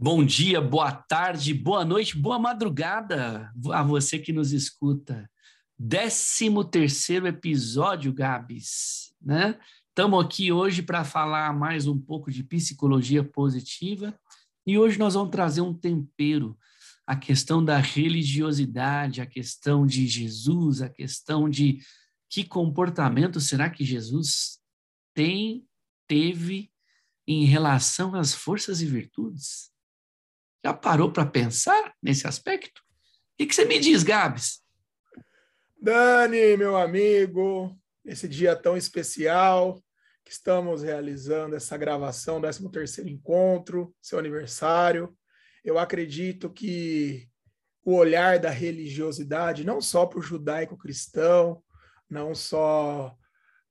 Bom dia, boa tarde, boa noite, boa madrugada a você que nos escuta. 13 terceiro episódio, Gabs, né? Estamos aqui hoje para falar mais um pouco de psicologia positiva e hoje nós vamos trazer um tempero, a questão da religiosidade, a questão de Jesus, a questão de que comportamento será que Jesus tem, teve em relação às forças e virtudes? Já parou para pensar nesse aspecto? O que, você me diz, Gabs? Dani, meu amigo, esse dia tão especial que estamos realizando essa gravação, 13 terceiro encontro, seu aniversário. Eu acredito que o olhar da religiosidade, não só para o judaico-cristão, não só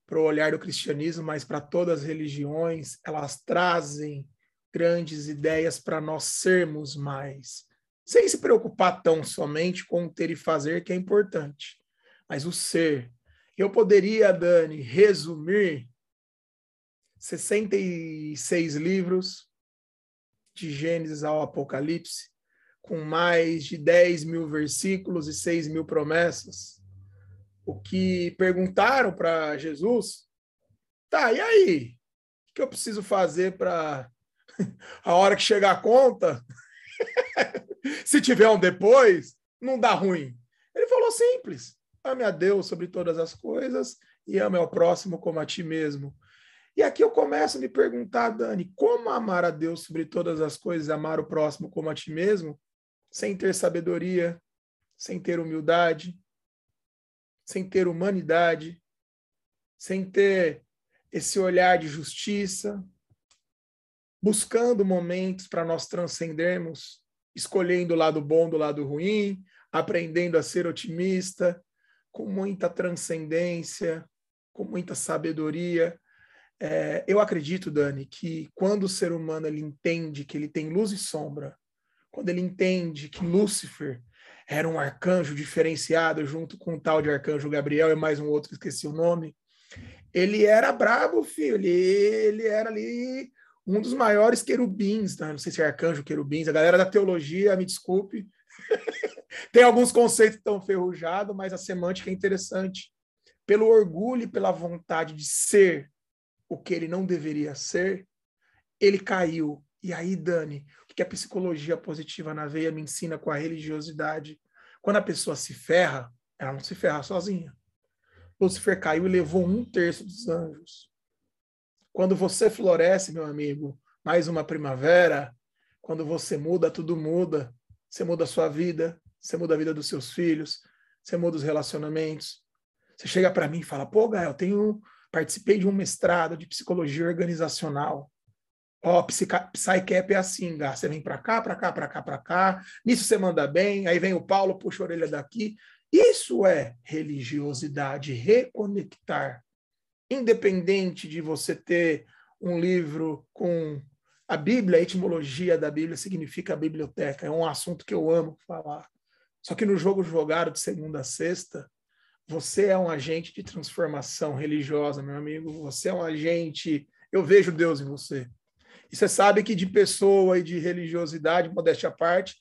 para o olhar do cristianismo, mas para todas as religiões, elas trazem grandes ideias para nós sermos mais, sem se preocupar tão somente com o ter e fazer, que é importante, mas o ser. Eu poderia, Dani, resumir 66 livros, de Gênesis ao Apocalipse, com mais de 10 mil versículos e 6 mil promessas. O que perguntaram para Jesus, tá, e aí? O que eu preciso fazer para a hora que chegar a conta, se tiver um depois, não dá ruim. Ele falou simples: ame a Deus sobre todas as coisas e ame ao próximo como a ti mesmo. E aqui eu começo a me perguntar, Dani, como amar a Deus sobre todas as coisas, amar o próximo como a ti mesmo, sem ter sabedoria, sem ter humildade, sem ter humanidade, sem ter esse olhar de justiça, buscando momentos para nós transcendermos, escolhendo o lado bom do lado ruim, aprendendo a ser otimista, com muita transcendência, com muita sabedoria. É, eu acredito, Dani, que quando o ser humano ele entende que ele tem luz e sombra, quando ele entende que Lúcifer era um arcanjo diferenciado junto com o tal de arcanjo Gabriel e mais um outro, esqueci o nome, ele era brabo, filho, ele, ele era ali um dos maiores querubins, tá? não sei se é arcanjo querubins, a galera da teologia, me desculpe, tem alguns conceitos tão ferrujados, mas a semântica é interessante. Pelo orgulho e pela vontade de ser o que ele não deveria ser, ele caiu. E aí, Dani, o que a psicologia positiva na veia me ensina com a religiosidade? Quando a pessoa se ferra, ela não se ferra sozinha. Lúcifer caiu e levou um terço dos anjos. Quando você floresce, meu amigo, mais uma primavera, quando você muda, tudo muda. Você muda a sua vida, você muda a vida dos seus filhos, você muda os relacionamentos. Você chega para mim e fala: "Pô, Gael, tenho participei de um mestrado de psicologia organizacional. Ó, oh, Psycap é assim, Gá. Você vem para cá, para cá, para cá, para cá. Nisso você manda bem. Aí vem o Paulo, puxa a orelha daqui. Isso é religiosidade, reconectar independente de você ter um livro com a Bíblia, a etimologia da Bíblia significa biblioteca, é um assunto que eu amo falar. Só que no jogo jogado de segunda a sexta, você é um agente de transformação religiosa, meu amigo. Você é um agente. Eu vejo Deus em você. E você sabe que de pessoa e de religiosidade, modéstia à parte,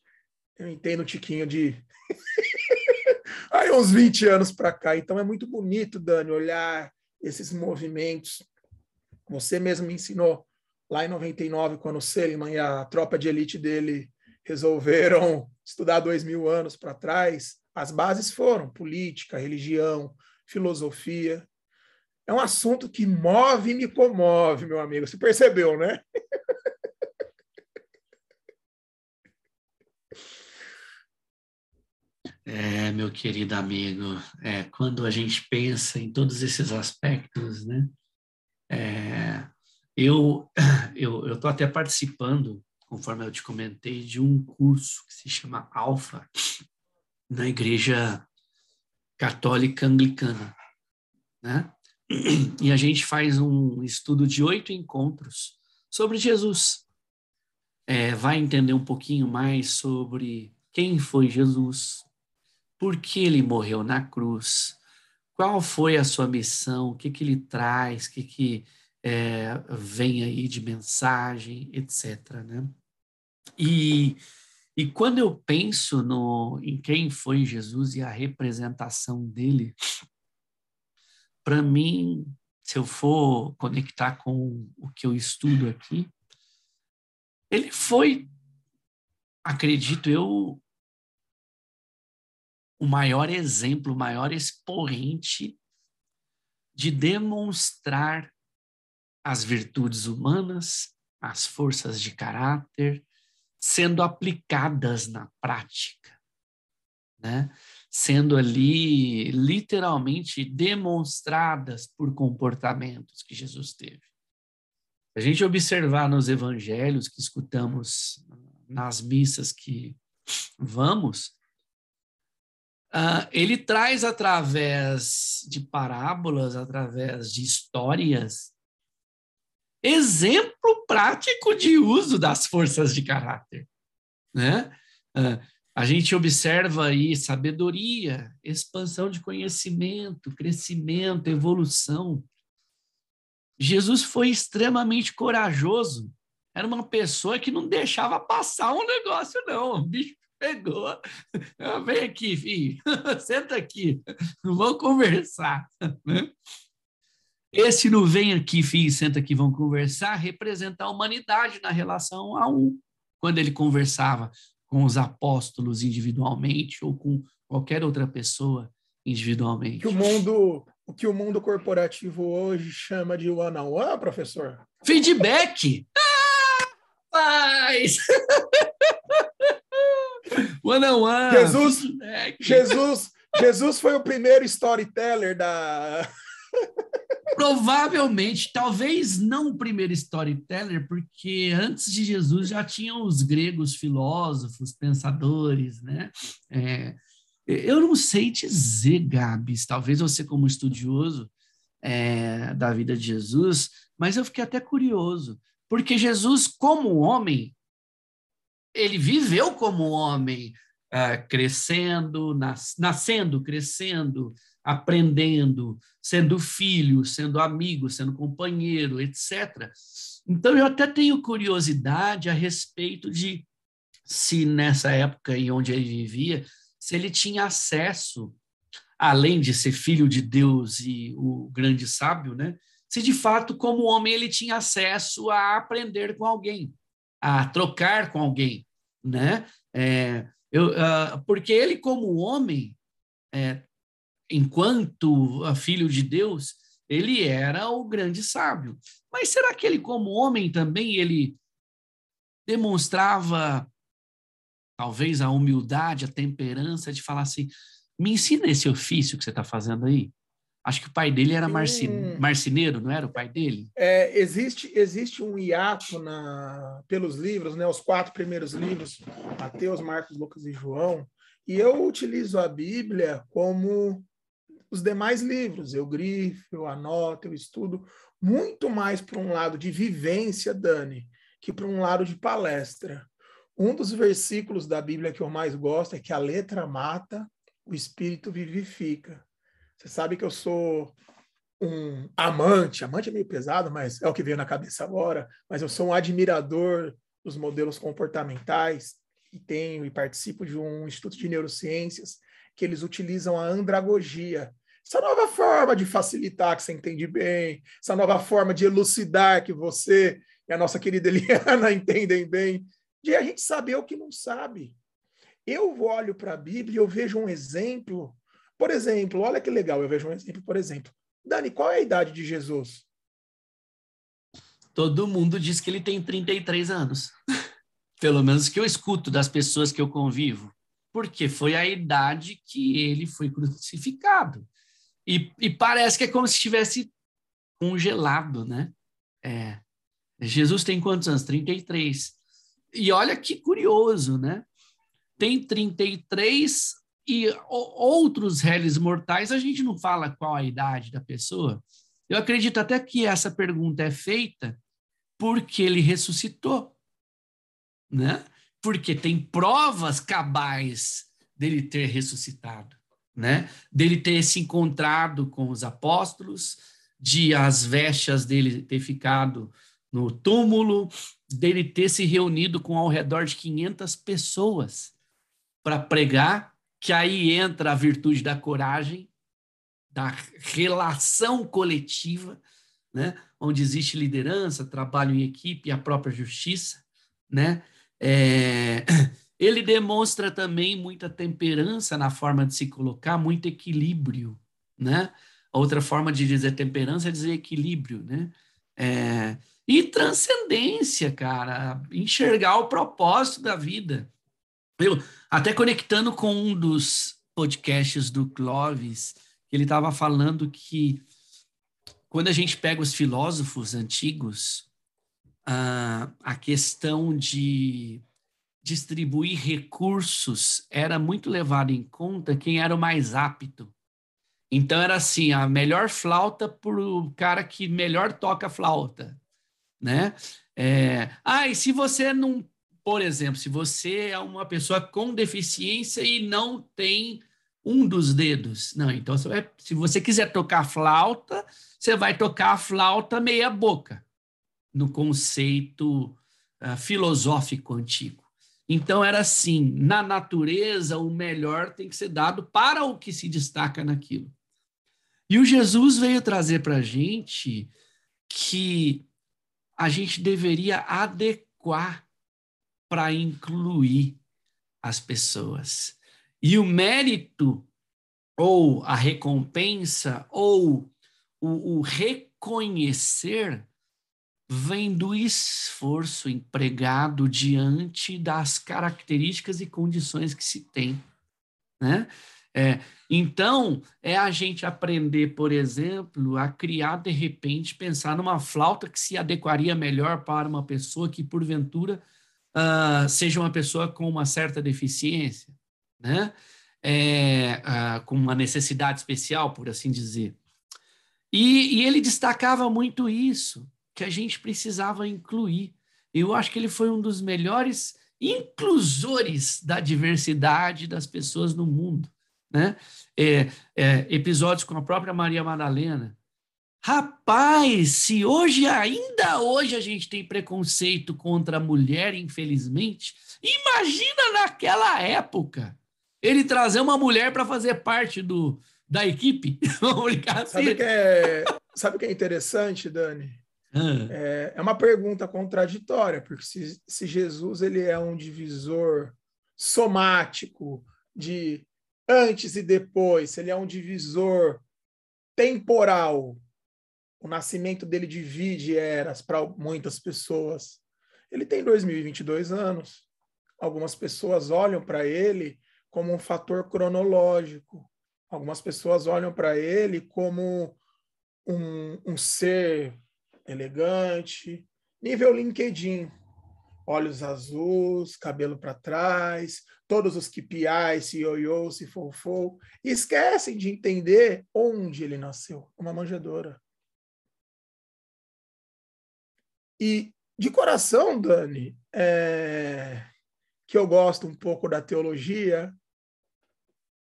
eu entendo um tiquinho de. Aí, uns 20 anos para cá. Então, é muito bonito, Dani, olhar esses movimentos. Você mesmo me ensinou lá em 99, quando o Seliman e a tropa de elite dele resolveram estudar dois mil anos para trás, as bases foram política, religião, filosofia. É um assunto que move e me comove, meu amigo. Você percebeu, né? É, meu querido amigo, é, quando a gente pensa em todos esses aspectos, né? É, eu eu estou até participando, conforme eu te comentei, de um curso que se chama Alfa na Igreja Católica Anglicana, né? E a gente faz um estudo de oito encontros sobre Jesus. É, vai entender um pouquinho mais sobre quem foi Jesus, por que ele morreu na cruz, qual foi a sua missão, o que, que ele traz, o que, que é, vem aí de mensagem, etc. Né? E, e quando eu penso no, em quem foi Jesus e a representação dele, para mim, se eu for conectar com o que eu estudo aqui, ele foi, acredito eu, o maior exemplo, o maior expoente de demonstrar as virtudes humanas, as forças de caráter, sendo aplicadas na prática, né? sendo ali literalmente demonstradas por comportamentos que Jesus teve. A gente observar nos evangelhos que escutamos nas missas que vamos, uh, ele traz através de parábolas, através de histórias, exemplo prático de uso das forças de caráter, né? Uh, a gente observa aí sabedoria, expansão de conhecimento, crescimento, evolução. Jesus foi extremamente corajoso. Era uma pessoa que não deixava passar um negócio, não. O bicho pegou. Ah, vem aqui, filho. Senta aqui. Vamos conversar. Né? Esse não vem aqui, filho, senta aqui, vamos conversar, representa a humanidade na relação a um. Quando ele conversava com os apóstolos individualmente ou com qualquer outra pessoa individualmente. Que o mundo, o que o mundo corporativo hoje chama de one on one, professor? Feedback. Ah, paz. one on one. Jesus, Jesus, Jesus foi o primeiro storyteller da Provavelmente, talvez não o primeiro storyteller, porque antes de Jesus já tinham os gregos filósofos, pensadores, né? É, eu não sei dizer, Gabs, talvez você como estudioso é, da vida de Jesus, mas eu fiquei até curioso, porque Jesus, como homem, ele viveu como homem, é, crescendo, nas, nascendo, crescendo, aprendendo, sendo filho, sendo amigo, sendo companheiro, etc. Então, eu até tenho curiosidade a respeito de se nessa época em onde ele vivia, se ele tinha acesso, além de ser filho de Deus e o grande sábio, né? Se de fato, como homem, ele tinha acesso a aprender com alguém, a trocar com alguém, né? É, eu, uh, porque ele, como homem, é, enquanto filho de Deus, ele era o grande sábio. Mas será que ele, como homem, também ele demonstrava talvez a humildade, a temperança de falar assim: me ensina esse ofício que você está fazendo aí? Acho que o pai dele era marcin... marceneiro, não era o pai dele? É, existe, existe um hiato na, pelos livros, né, os quatro primeiros livros, Mateus, Marcos, Lucas e João, e eu utilizo a Bíblia como os demais livros. Eu grifo, eu anoto, eu estudo muito mais para um lado de vivência, Dani, que para um lado de palestra. Um dos versículos da Bíblia que eu mais gosto é que a letra mata, o espírito vivifica. Você sabe que eu sou um amante, amante é meio pesado, mas é o que veio na cabeça agora, mas eu sou um admirador dos modelos comportamentais e tenho e participo de um instituto de neurociências que eles utilizam a andragogia. Essa nova forma de facilitar que você entende bem, essa nova forma de elucidar que você e a nossa querida Eliana entendem bem, de a gente saber o que não sabe. Eu olho para a Bíblia e eu vejo um exemplo. Por exemplo, olha que legal, eu vejo um exemplo, por exemplo. Dani, qual é a idade de Jesus? Todo mundo diz que ele tem 33 anos. Pelo menos que eu escuto das pessoas que eu convivo porque foi a idade que ele foi crucificado. E, e parece que é como se estivesse congelado, né? É. Jesus tem quantos anos? 33. E olha que curioso, né? Tem 33 e outros réis mortais, a gente não fala qual a idade da pessoa. Eu acredito até que essa pergunta é feita porque ele ressuscitou, né? porque tem provas cabais dele ter ressuscitado, né? Dele ter se encontrado com os apóstolos, de as vestes dele ter ficado no túmulo, dele ter se reunido com ao redor de 500 pessoas para pregar, que aí entra a virtude da coragem, da relação coletiva, né? onde existe liderança, trabalho em equipe e a própria justiça. Né? É... Ele demonstra também muita temperança na forma de se colocar, muito equilíbrio. Né? Outra forma de dizer temperança é dizer equilíbrio. Né? É... E transcendência, cara, enxergar o propósito da vida. Eu, até conectando com um dos podcasts do Clovis, ele estava falando que quando a gente pega os filósofos antigos, a, a questão de distribuir recursos era muito levado em conta quem era o mais apto. Então era assim, a melhor flauta para o cara que melhor toca flauta, né? É, ah, e se você não por exemplo, se você é uma pessoa com deficiência e não tem um dos dedos, não, então você vai, se você quiser tocar flauta, você vai tocar flauta meia boca, no conceito uh, filosófico antigo. Então era assim, na natureza o melhor tem que ser dado para o que se destaca naquilo. E o Jesus veio trazer para a gente que a gente deveria adequar para incluir as pessoas. E o mérito, ou a recompensa, ou o, o reconhecer, vem do esforço empregado diante das características e condições que se tem. Né? É, então, é a gente aprender, por exemplo, a criar, de repente, pensar numa flauta que se adequaria melhor para uma pessoa que, porventura, uh, seja uma pessoa com uma certa deficiência, né? É, uh, com uma necessidade especial, por assim dizer. E, e, ele destacava muito isso, que a gente precisava incluir. Eu acho que ele foi um dos melhores inclusores da diversidade das pessoas no mundo. Né? É, é, episódios com a própria Maria Madalena, Rapaz, se hoje, ainda hoje, a gente tem preconceito contra a mulher, infelizmente, imagina naquela época ele trazer uma mulher para fazer parte do, da equipe. assim. sabe, que é, sabe que é interessante, Dani? Ah. É, é uma pergunta contraditória, porque se, se Jesus ele é um divisor somático de antes e depois, se ele é um divisor temporal o nascimento dele divide eras para muitas pessoas. Ele tem 2022 anos. Algumas pessoas olham para ele como um fator cronológico. Algumas pessoas olham para ele como um, um ser elegante, nível LinkedIn, olhos azuis, cabelo para trás, todos os KPIs, se ioiô, se fofou, esquecem de entender onde ele nasceu, uma manjedoura. E de coração, Dani, é, que eu gosto um pouco da teologia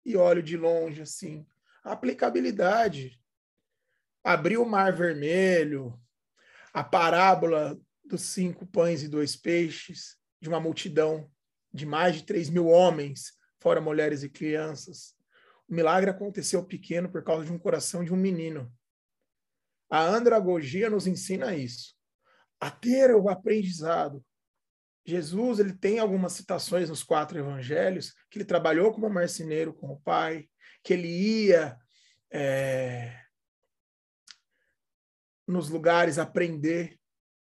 e olho de longe assim, a aplicabilidade. Abrir o mar vermelho, a parábola dos cinco pães e dois peixes, de uma multidão de mais de três mil homens, fora mulheres e crianças. O milagre aconteceu pequeno por causa de um coração de um menino. A andragogia nos ensina isso a ter o aprendizado. Jesus ele tem algumas citações nos quatro evangelhos que ele trabalhou como marceneiro com o pai, que ele ia é, nos lugares aprender.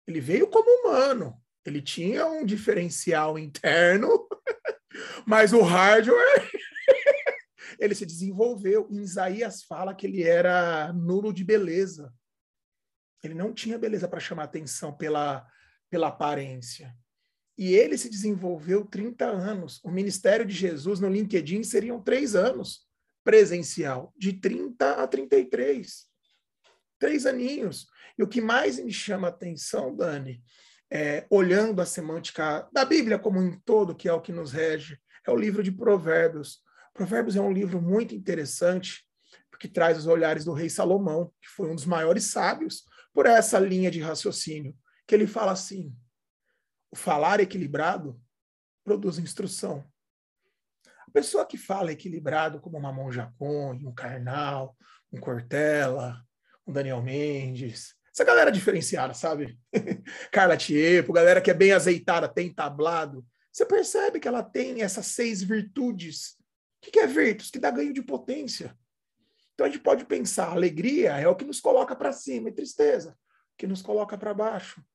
Ele veio como humano, ele tinha um diferencial interno, mas o hardware ele se desenvolveu. Em Isaías fala que ele era nulo de beleza. Ele não tinha beleza para chamar atenção pela, pela aparência. E ele se desenvolveu 30 anos. O ministério de Jesus no LinkedIn seriam três anos presencial, de 30 a 33. Três aninhos. E o que mais me chama atenção, Dani, é, olhando a semântica da Bíblia como um todo, que é o que nos rege, é o livro de Provérbios. Provérbios é um livro muito interessante, porque traz os olhares do rei Salomão, que foi um dos maiores sábios, por essa linha de raciocínio, que ele fala assim: o falar equilibrado produz instrução. A pessoa que fala equilibrado, como uma Monja Conde, um Karnal, um Cortella, um Daniel Mendes, essa galera diferenciada, sabe? Carla Tiepo, galera que é bem azeitada, tem tablado. Você percebe que ela tem essas seis virtudes. O que é virtus? Que dá ganho de potência. Então a gente pode pensar, alegria é o que nos coloca para cima, e tristeza, que nos coloca para baixo.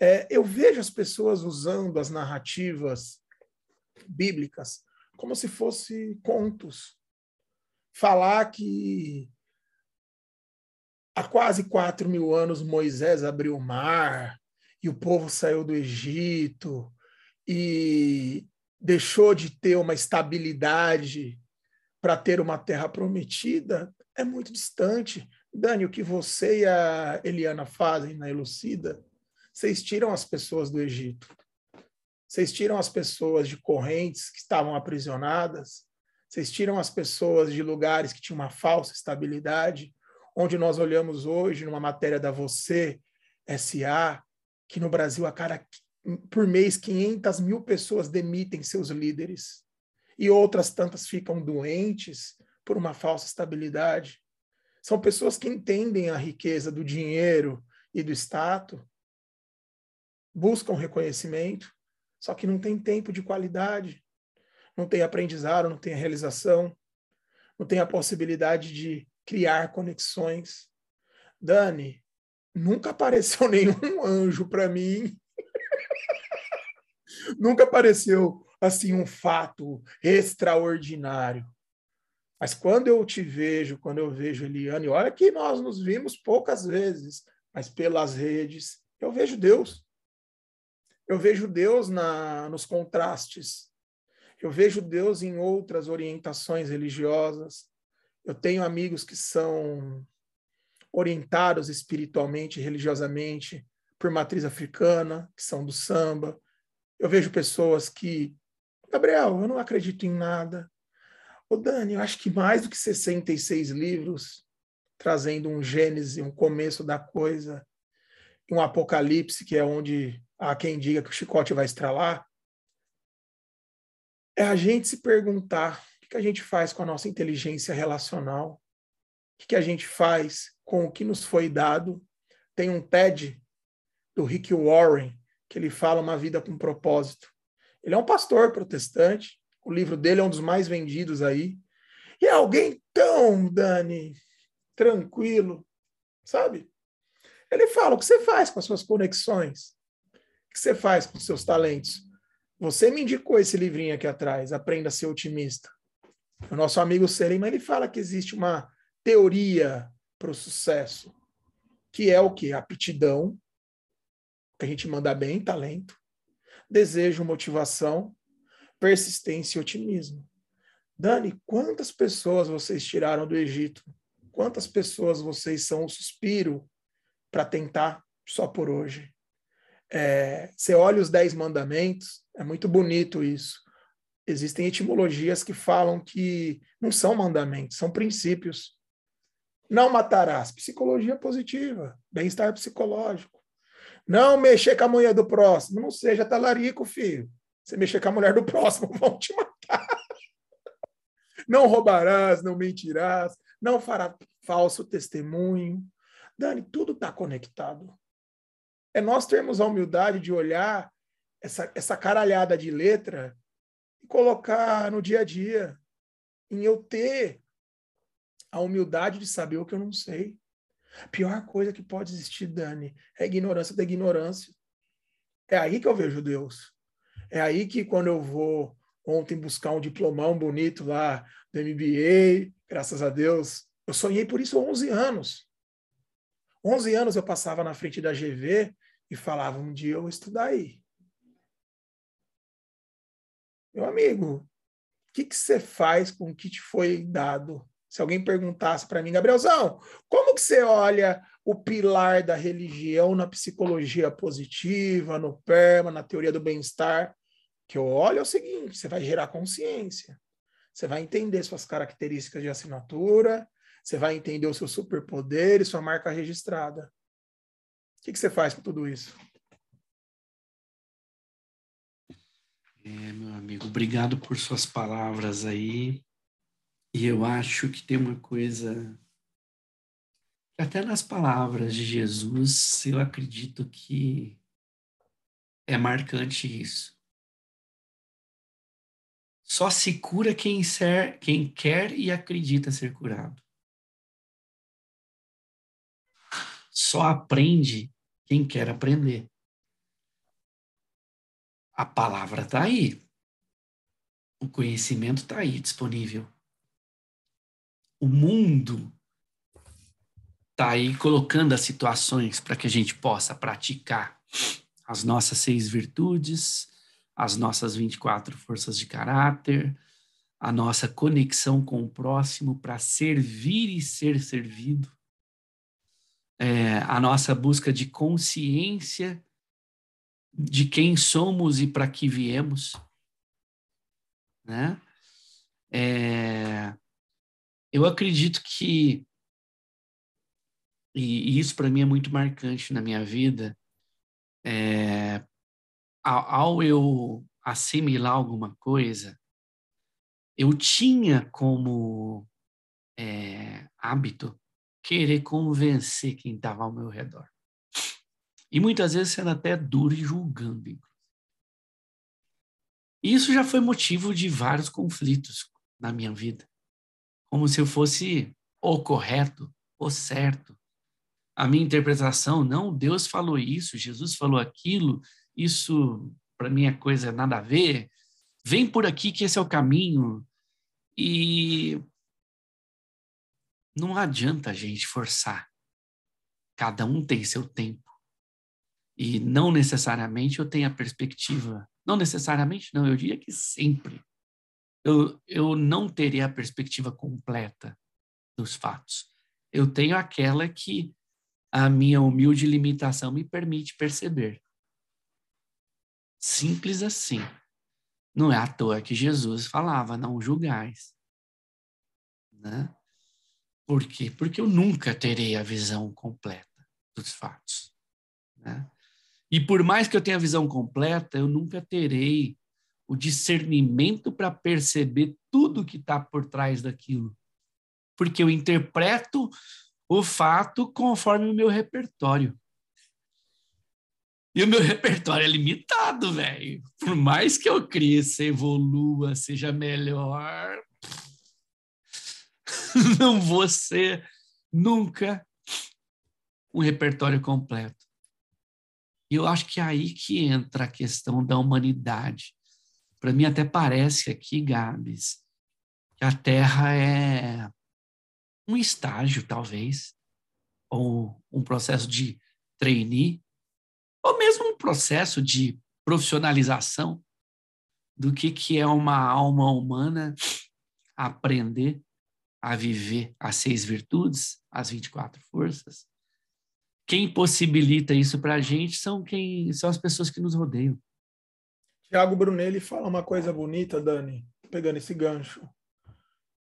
É, eu vejo as pessoas usando as narrativas bíblicas como se fosse contos. Falar que há quase quatro mil anos Moisés abriu o mar e o povo saiu do Egito e deixou de ter uma estabilidade para ter uma terra prometida é muito distante. Dani, o que você e a Eliana fazem na Elucida, vocês tiram as pessoas do Egito. Vocês tiram as pessoas de correntes que estavam aprisionadas. Vocês tiram as pessoas de lugares que tinham uma falsa estabilidade. Onde nós olhamos hoje, numa matéria da Você SA, que no Brasil, a cada por mês, 500 mil pessoas demitem seus líderes e outras tantas ficam doentes por uma falsa estabilidade. São pessoas que entendem a riqueza do dinheiro e do status, buscam reconhecimento, só que não tem tempo de qualidade, não tem aprendizado, não tem realização, não tem a possibilidade de criar conexões. Dani, nunca apareceu nenhum anjo para mim. nunca apareceu assim um fato extraordinário. Mas quando eu te vejo, quando eu vejo Eliane, olha que nós nos vimos poucas vezes, mas pelas redes, eu vejo Deus. Eu vejo Deus na, nos contrastes. Eu vejo Deus em outras orientações religiosas. Eu tenho amigos que são orientados espiritualmente, religiosamente, por matriz africana, que são do samba. Eu vejo pessoas que Gabriel, eu não acredito em nada. Ô Dani, eu acho que mais do que 66 livros, trazendo um Gênesis, um começo da coisa, um Apocalipse, que é onde há quem diga que o chicote vai estralar, é a gente se perguntar o que a gente faz com a nossa inteligência relacional, o que a gente faz com o que nos foi dado. Tem um TED do Rick Warren, que ele fala uma vida com propósito. Ele é um pastor protestante. O livro dele é um dos mais vendidos aí. E é alguém tão, Dani, tranquilo, sabe? Ele fala: o que você faz com as suas conexões? O que você faz com os seus talentos? Você me indicou esse livrinho aqui atrás, Aprenda a Ser Otimista. O nosso amigo Serima, ele fala que existe uma teoria para o sucesso, que é o que? Aptidão, que a gente manda bem, talento, desejo, motivação, persistência e otimismo. Dani, quantas pessoas vocês tiraram do Egito? Quantas pessoas vocês são o suspiro para tentar só por hoje? É, você olha os Dez Mandamentos, é muito bonito isso. Existem etimologias que falam que não são mandamentos, são princípios. Não matarás, psicologia positiva, bem-estar psicológico. Não mexer com a mulher do próximo. Não seja talarico, filho. Você mexer com a mulher do próximo, vão te matar. Não roubarás, não mentirás, não fará falso testemunho. Dani, tudo está conectado. É nós termos a humildade de olhar essa, essa caralhada de letra e colocar no dia a dia. Em eu ter a humildade de saber o que eu não sei. A pior coisa que pode existir, Dani, é a ignorância da ignorância. É aí que eu vejo Deus. É aí que quando eu vou ontem buscar um diplomão bonito lá do MBA, graças a Deus, eu sonhei por isso há 11 anos. 11 anos eu passava na frente da GV e falava, um dia eu vou estudar aí. Meu amigo, o que, que você faz com o que te foi dado? Se alguém perguntasse para mim, Gabrielzão, como que você olha o pilar da religião na psicologia positiva, no PERMA, na teoria do bem-estar? Que eu olho é o seguinte: você vai gerar consciência, você vai entender suas características de assinatura, você vai entender o seu superpoder e sua marca registrada. O que, que você faz com tudo isso? É, meu amigo, obrigado por suas palavras aí. E eu acho que tem uma coisa. Até nas palavras de Jesus, eu acredito que é marcante isso. Só se cura quem, ser, quem quer e acredita ser curado. Só aprende quem quer aprender. A palavra está aí. O conhecimento está aí disponível. O mundo está aí colocando as situações para que a gente possa praticar as nossas seis virtudes, as nossas 24 forças de caráter, a nossa conexão com o próximo para servir e ser servido, é, a nossa busca de consciência de quem somos e para que viemos, né? É, eu acredito que e, isso para mim é muito marcante na minha vida. É, ao, ao eu assimilar alguma coisa, eu tinha como é, hábito querer convencer quem estava ao meu redor. E muitas vezes sendo até duro e julgando. Isso já foi motivo de vários conflitos na minha vida. Como se eu fosse o correto, o certo. A minha interpretação, não, Deus falou isso, Jesus falou aquilo, isso para mim é coisa nada a ver. Vem por aqui que esse é o caminho. E não adianta a gente forçar. Cada um tem seu tempo. E não necessariamente eu tenho a perspectiva, não necessariamente não, eu diria que sempre. Eu, eu não teria a perspectiva completa dos fatos. Eu tenho aquela que a minha humilde limitação me permite perceber. Simples assim. Não é à toa que Jesus falava, não julgais. Né? Por quê? Porque eu nunca terei a visão completa dos fatos. Né? E por mais que eu tenha a visão completa, eu nunca terei o discernimento para perceber tudo que está por trás daquilo. Porque eu interpreto o fato conforme o meu repertório. E o meu repertório é limitado, velho. Por mais que eu cresça, evolua, seja melhor, não vou ser nunca um repertório completo. E eu acho que é aí que entra a questão da humanidade. Para mim, até parece aqui, Gabs, que a Terra é um estágio, talvez, ou um processo de trainee, ou mesmo um processo de profissionalização do que, que é uma alma humana aprender a viver as seis virtudes, as 24 forças, quem possibilita isso para a gente são quem são as pessoas que nos rodeiam. Tiago Brunelli fala uma coisa bonita, Dani, pegando esse gancho,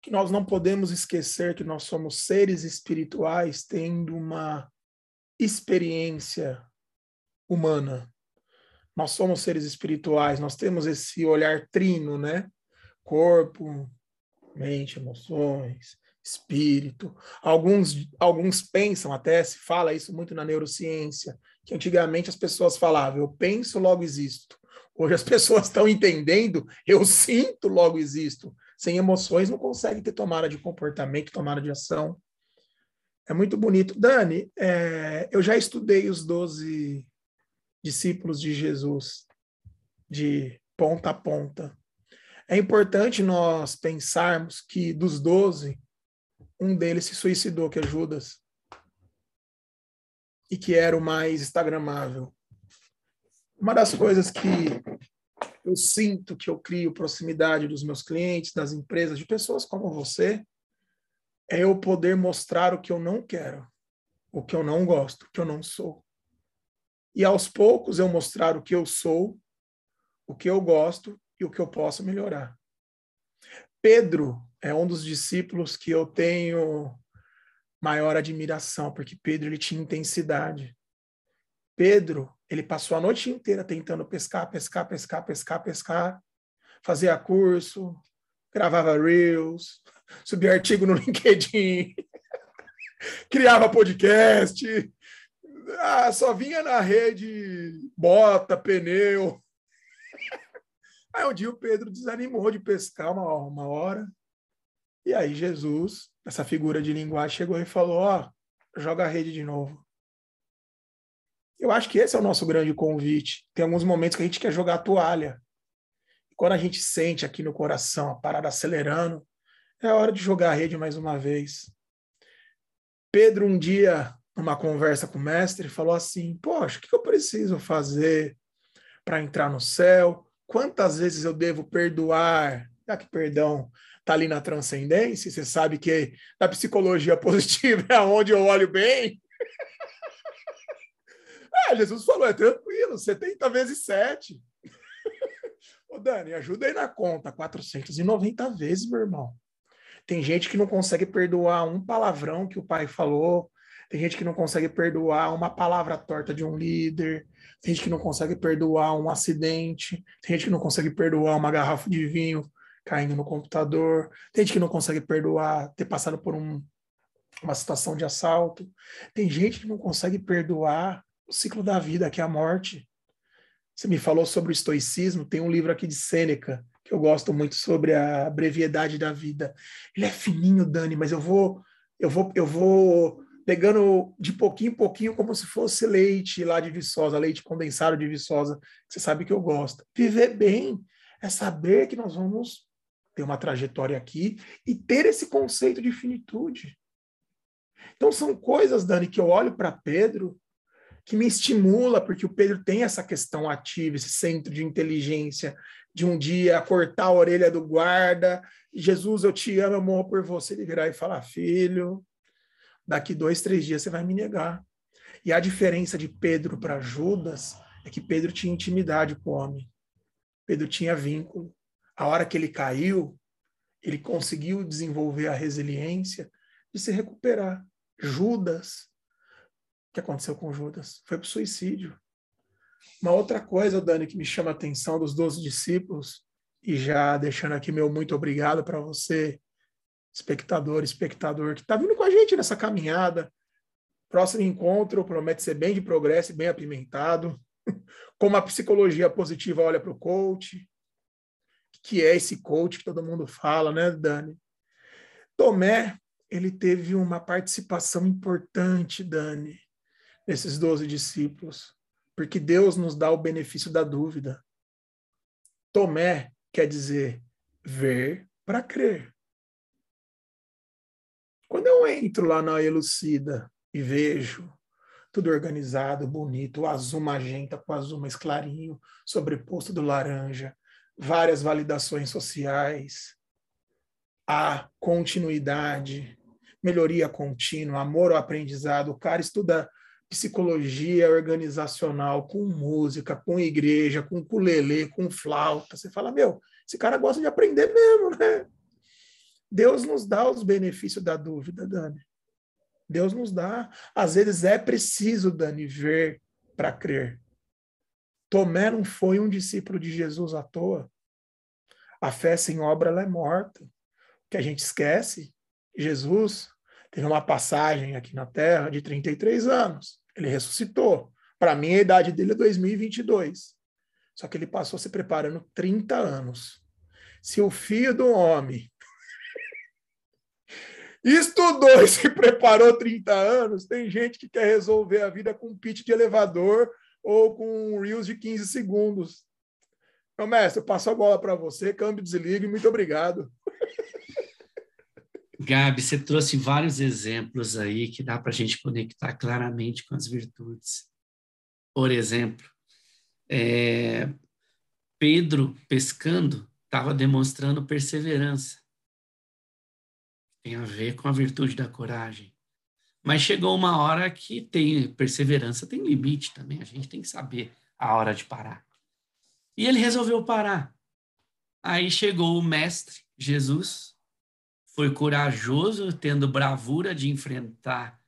que nós não podemos esquecer que nós somos seres espirituais tendo uma experiência humana. Nós somos seres espirituais, nós temos esse olhar trino, né? Corpo, mente, emoções, espírito. Alguns, alguns pensam, até se fala isso muito na neurociência, que antigamente as pessoas falavam, eu penso, logo existo. Hoje as pessoas estão entendendo, eu sinto, logo existo. Sem emoções não consegue ter tomada de comportamento, tomada de ação. É muito bonito. Dani, é, eu já estudei os 12 discípulos de Jesus, de ponta a ponta. É importante nós pensarmos que dos 12, um deles se suicidou, que é Judas. E que era o mais instagramável. Uma das coisas que eu sinto que eu crio proximidade dos meus clientes, das empresas, de pessoas como você, é eu poder mostrar o que eu não quero, o que eu não gosto, o que eu não sou. E aos poucos eu mostrar o que eu sou, o que eu gosto e o que eu posso melhorar. Pedro é um dos discípulos que eu tenho maior admiração, porque Pedro ele tinha intensidade. Pedro, ele passou a noite inteira tentando pescar, pescar, pescar, pescar, pescar, fazia curso, gravava reels, subia artigo no LinkedIn, criava podcast, ah, só vinha na rede bota, pneu. Aí um dia o Pedro desanimou de pescar uma, uma hora. E aí Jesus, essa figura de linguagem, chegou e falou: Ó, oh, joga a rede de novo. Eu acho que esse é o nosso grande convite. Tem alguns momentos que a gente quer jogar a toalha. Quando a gente sente aqui no coração a parada acelerando, é hora de jogar a rede mais uma vez. Pedro, um dia, numa conversa com o mestre, falou assim: Poxa, o que eu preciso fazer para entrar no céu? Quantas vezes eu devo perdoar? Já que perdão está ali na transcendência, você sabe que na psicologia positiva é onde eu olho bem. Ah, Jesus falou: é tranquilo, 70 vezes 7. Ô, Dani, ajuda aí na conta: 490 vezes, meu irmão. Tem gente que não consegue perdoar um palavrão que o pai falou, tem gente que não consegue perdoar uma palavra torta de um líder, tem gente que não consegue perdoar um acidente, tem gente que não consegue perdoar uma garrafa de vinho caindo no computador, tem gente que não consegue perdoar ter passado por um, uma situação de assalto, tem gente que não consegue perdoar o ciclo da vida, que é a morte. Você me falou sobre o estoicismo, tem um livro aqui de Sêneca, que eu gosto muito sobre a brevidade da vida. Ele é fininho, Dani, mas eu vou eu vou eu vou pegando de pouquinho em pouquinho como se fosse leite lá de Viçosa, leite condensado de Viçosa, que você sabe que eu gosto. Viver bem é saber que nós vamos ter uma trajetória aqui e ter esse conceito de finitude. Então são coisas, Dani, que eu olho para Pedro que me estimula, porque o Pedro tem essa questão ativa, esse centro de inteligência, de um dia cortar a orelha do guarda, Jesus, eu te amo, eu morro por você, ele virar e falar, filho, daqui dois, três dias você vai me negar. E a diferença de Pedro para Judas é que Pedro tinha intimidade com o homem. Pedro tinha vínculo. A hora que ele caiu, ele conseguiu desenvolver a resiliência de se recuperar. Judas, que aconteceu com Judas? Foi para o suicídio. Uma outra coisa, Dani, que me chama a atenção dos doze discípulos, e já deixando aqui meu muito obrigado para você espectador, espectador que está vindo com a gente nessa caminhada. Próximo encontro promete ser bem de progresso e bem apimentado. Como a psicologia positiva olha para o coach, que é esse coach que todo mundo fala, né, Dani? Tomé, ele teve uma participação importante, Dani, nesses doze discípulos, porque Deus nos dá o benefício da dúvida. Tomé quer dizer ver para crer. Quando eu entro lá na Elucida e vejo tudo organizado, bonito, azul magenta com azul mais clarinho, sobreposto do laranja, várias validações sociais, a continuidade, melhoria contínua, amor ao aprendizado. O cara estuda psicologia organizacional com música, com igreja, com ukulele, com flauta. Você fala, meu, esse cara gosta de aprender mesmo, né? Deus nos dá os benefícios da dúvida, Dani. Deus nos dá. Às vezes é preciso, Dani, ver para crer. Tomé não foi um discípulo de Jesus à toa. A fé sem obra ela é morta. O que a gente esquece, Jesus teve uma passagem aqui na Terra de 33 anos. Ele ressuscitou. Para mim, a idade dele é 2022. Só que ele passou se preparando 30 anos. Se o filho do homem estudou e se preparou 30 anos. Tem gente que quer resolver a vida com um pitch de elevador ou com um Reels de 15 segundos. Meu mestre, eu passo a bola para você, câmbio, desligue, muito obrigado. Gabi, você trouxe vários exemplos aí que dá para a gente conectar claramente com as virtudes. Por exemplo, é, Pedro pescando estava demonstrando perseverança tem a ver com a virtude da coragem. Mas chegou uma hora que tem perseverança, tem limite também, a gente tem que saber a hora de parar. E ele resolveu parar. Aí chegou o mestre, Jesus, foi corajoso, tendo bravura de enfrentar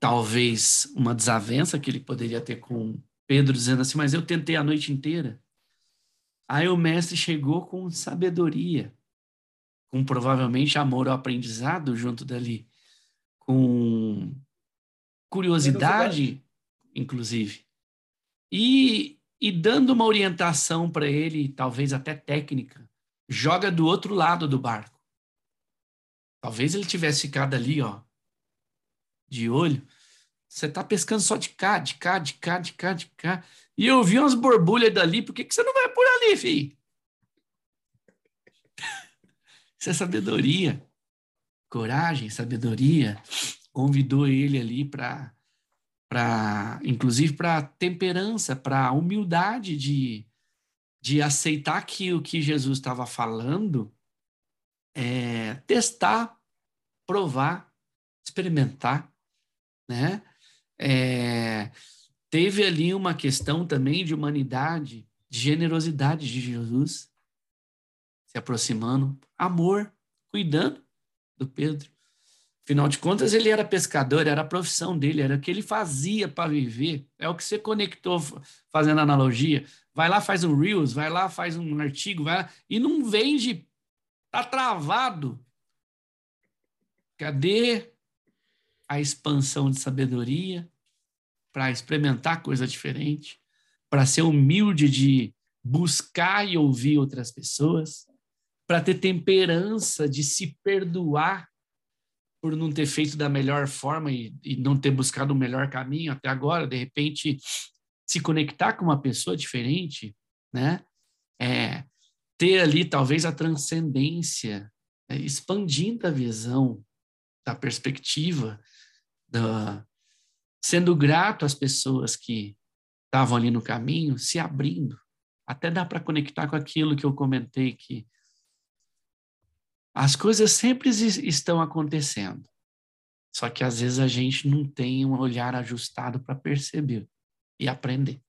talvez uma desavença que ele poderia ter com Pedro, dizendo assim: Mas eu tentei a noite inteira. Aí o mestre chegou com sabedoria, com provavelmente amor ao aprendizado junto dali, com curiosidade, inclusive, e, e dando uma orientação para ele, talvez até técnica, joga do outro lado do barco. Talvez ele tivesse ficado ali, ó, de olho. Você está pescando só de cá, de cá, de cá, de cá, de cá. E eu vi umas borbulhas dali, por que, que você não vai por ali, filho? Isso é sabedoria. Coragem, sabedoria. Convidou ele ali para para inclusive para temperança, para humildade de, de aceitar que o que Jesus estava falando é testar, provar, experimentar, né? É, teve ali uma questão também de humanidade, de generosidade de Jesus se aproximando, amor, cuidando do Pedro. Afinal de contas, ele era pescador, era a profissão dele, era o que ele fazia para viver. É o que você conectou fazendo analogia. Vai lá, faz um Reels, vai lá, faz um artigo, vai lá, e não vende, tá travado. Cadê a expansão de sabedoria para experimentar coisa diferente, para ser humilde de buscar e ouvir outras pessoas, para ter temperança de se perdoar por não ter feito da melhor forma e, e não ter buscado o melhor caminho até agora, de repente se conectar com uma pessoa diferente, né? É, ter ali talvez a transcendência, é, expandindo a visão da perspectiva, da, sendo grato às pessoas que estavam ali no caminho, se abrindo. Até dá para conectar com aquilo que eu comentei que as coisas sempre estão acontecendo. Só que às vezes a gente não tem um olhar ajustado para perceber e aprender.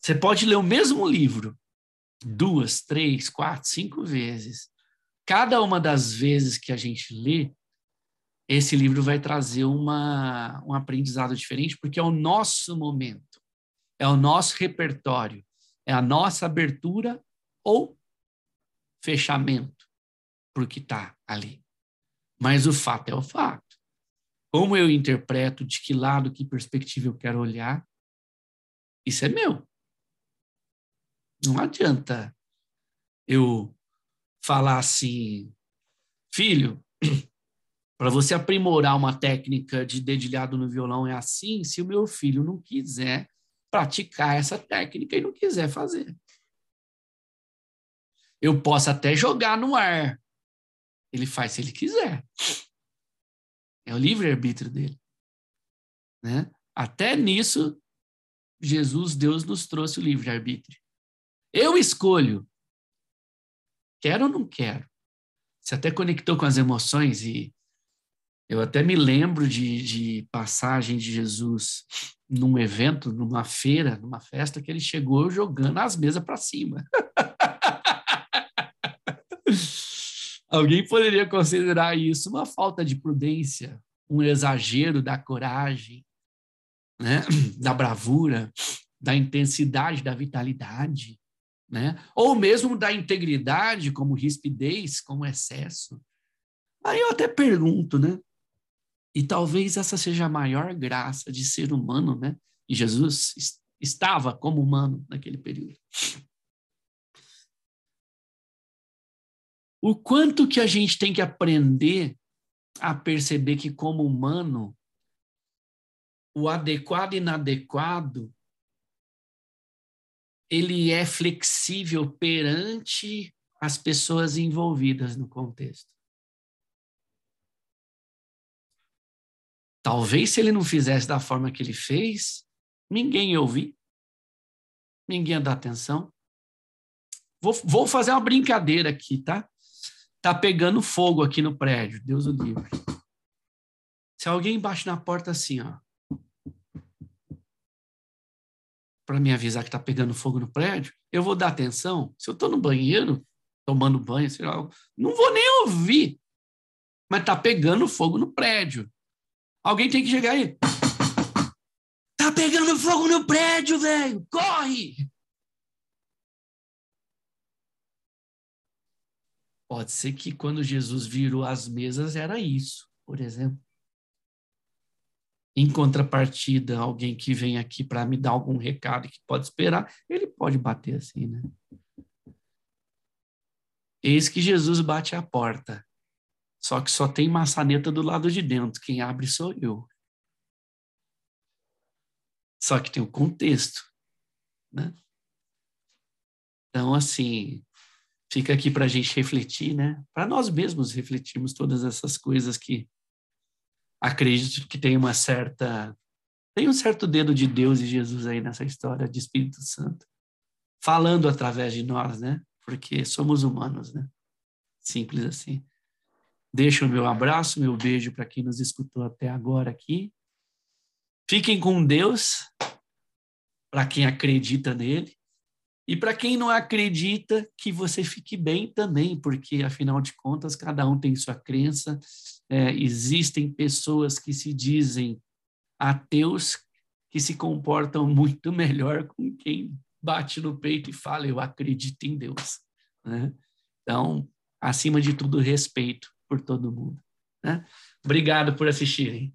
Você pode ler o mesmo livro duas, três, quatro, cinco vezes. Cada uma das vezes que a gente lê, esse livro vai trazer uma, um aprendizado diferente, porque é o nosso momento, é o nosso repertório, é a nossa abertura ou fechamento para o que está ali. Mas o fato é o fato. Como eu interpreto, de que lado, que perspectiva eu quero olhar, isso é meu. Não adianta eu falar assim, filho, para você aprimorar uma técnica de dedilhado no violão é assim, se o meu filho não quiser praticar essa técnica e não quiser fazer. Eu posso até jogar no ar. Ele faz se ele quiser. É o livre-arbítrio dele. Né? Até nisso, Jesus, Deus nos trouxe o livre-arbítrio. Eu escolho. Quero ou não quero? Você até conectou com as emoções e eu até me lembro de, de passagem de Jesus num evento, numa feira, numa festa, que ele chegou jogando as mesas para cima. Alguém poderia considerar isso uma falta de prudência, um exagero da coragem, né? da bravura, da intensidade, da vitalidade, né? ou mesmo da integridade, como rispidez, como excesso. Aí eu até pergunto, né? E talvez essa seja a maior graça de ser humano, né? E Jesus estava como humano naquele período. o quanto que a gente tem que aprender a perceber que, como humano, o adequado e inadequado ele é flexível perante as pessoas envolvidas no contexto. Talvez se ele não fizesse da forma que ele fez, ninguém ia ouvir, ninguém ia dar atenção. Vou, vou fazer uma brincadeira aqui, tá? Tá pegando fogo aqui no prédio, Deus o livre. Se alguém bate na porta assim, ó, para me avisar que está pegando fogo no prédio, eu vou dar atenção. Se eu estou no banheiro, tomando banho, sei lá, não vou nem ouvir. Mas está pegando fogo no prédio. Alguém tem que chegar aí. Tá pegando fogo no prédio, velho! Corre! Pode ser que quando Jesus virou as mesas era isso, por exemplo. Em contrapartida, alguém que vem aqui para me dar algum recado que pode esperar, ele pode bater assim, né? Eis que Jesus bate a porta. Só que só tem maçaneta do lado de dentro. Quem abre sou eu. Só que tem o contexto, né? Então, assim, fica aqui para a gente refletir, né? Para nós mesmos refletirmos todas essas coisas que acredito que tem uma certa tem um certo dedo de Deus e Jesus aí nessa história de Espírito Santo falando através de nós, né? Porque somos humanos, né? Simples assim. Deixo o meu abraço, meu beijo para quem nos escutou até agora aqui. Fiquem com Deus, para quem acredita nele. E para quem não acredita, que você fique bem também, porque afinal de contas, cada um tem sua crença. É, existem pessoas que se dizem ateus que se comportam muito melhor com quem bate no peito e fala: Eu acredito em Deus. Né? Então, acima de tudo, respeito por todo mundo. Né? Obrigado por assistirem.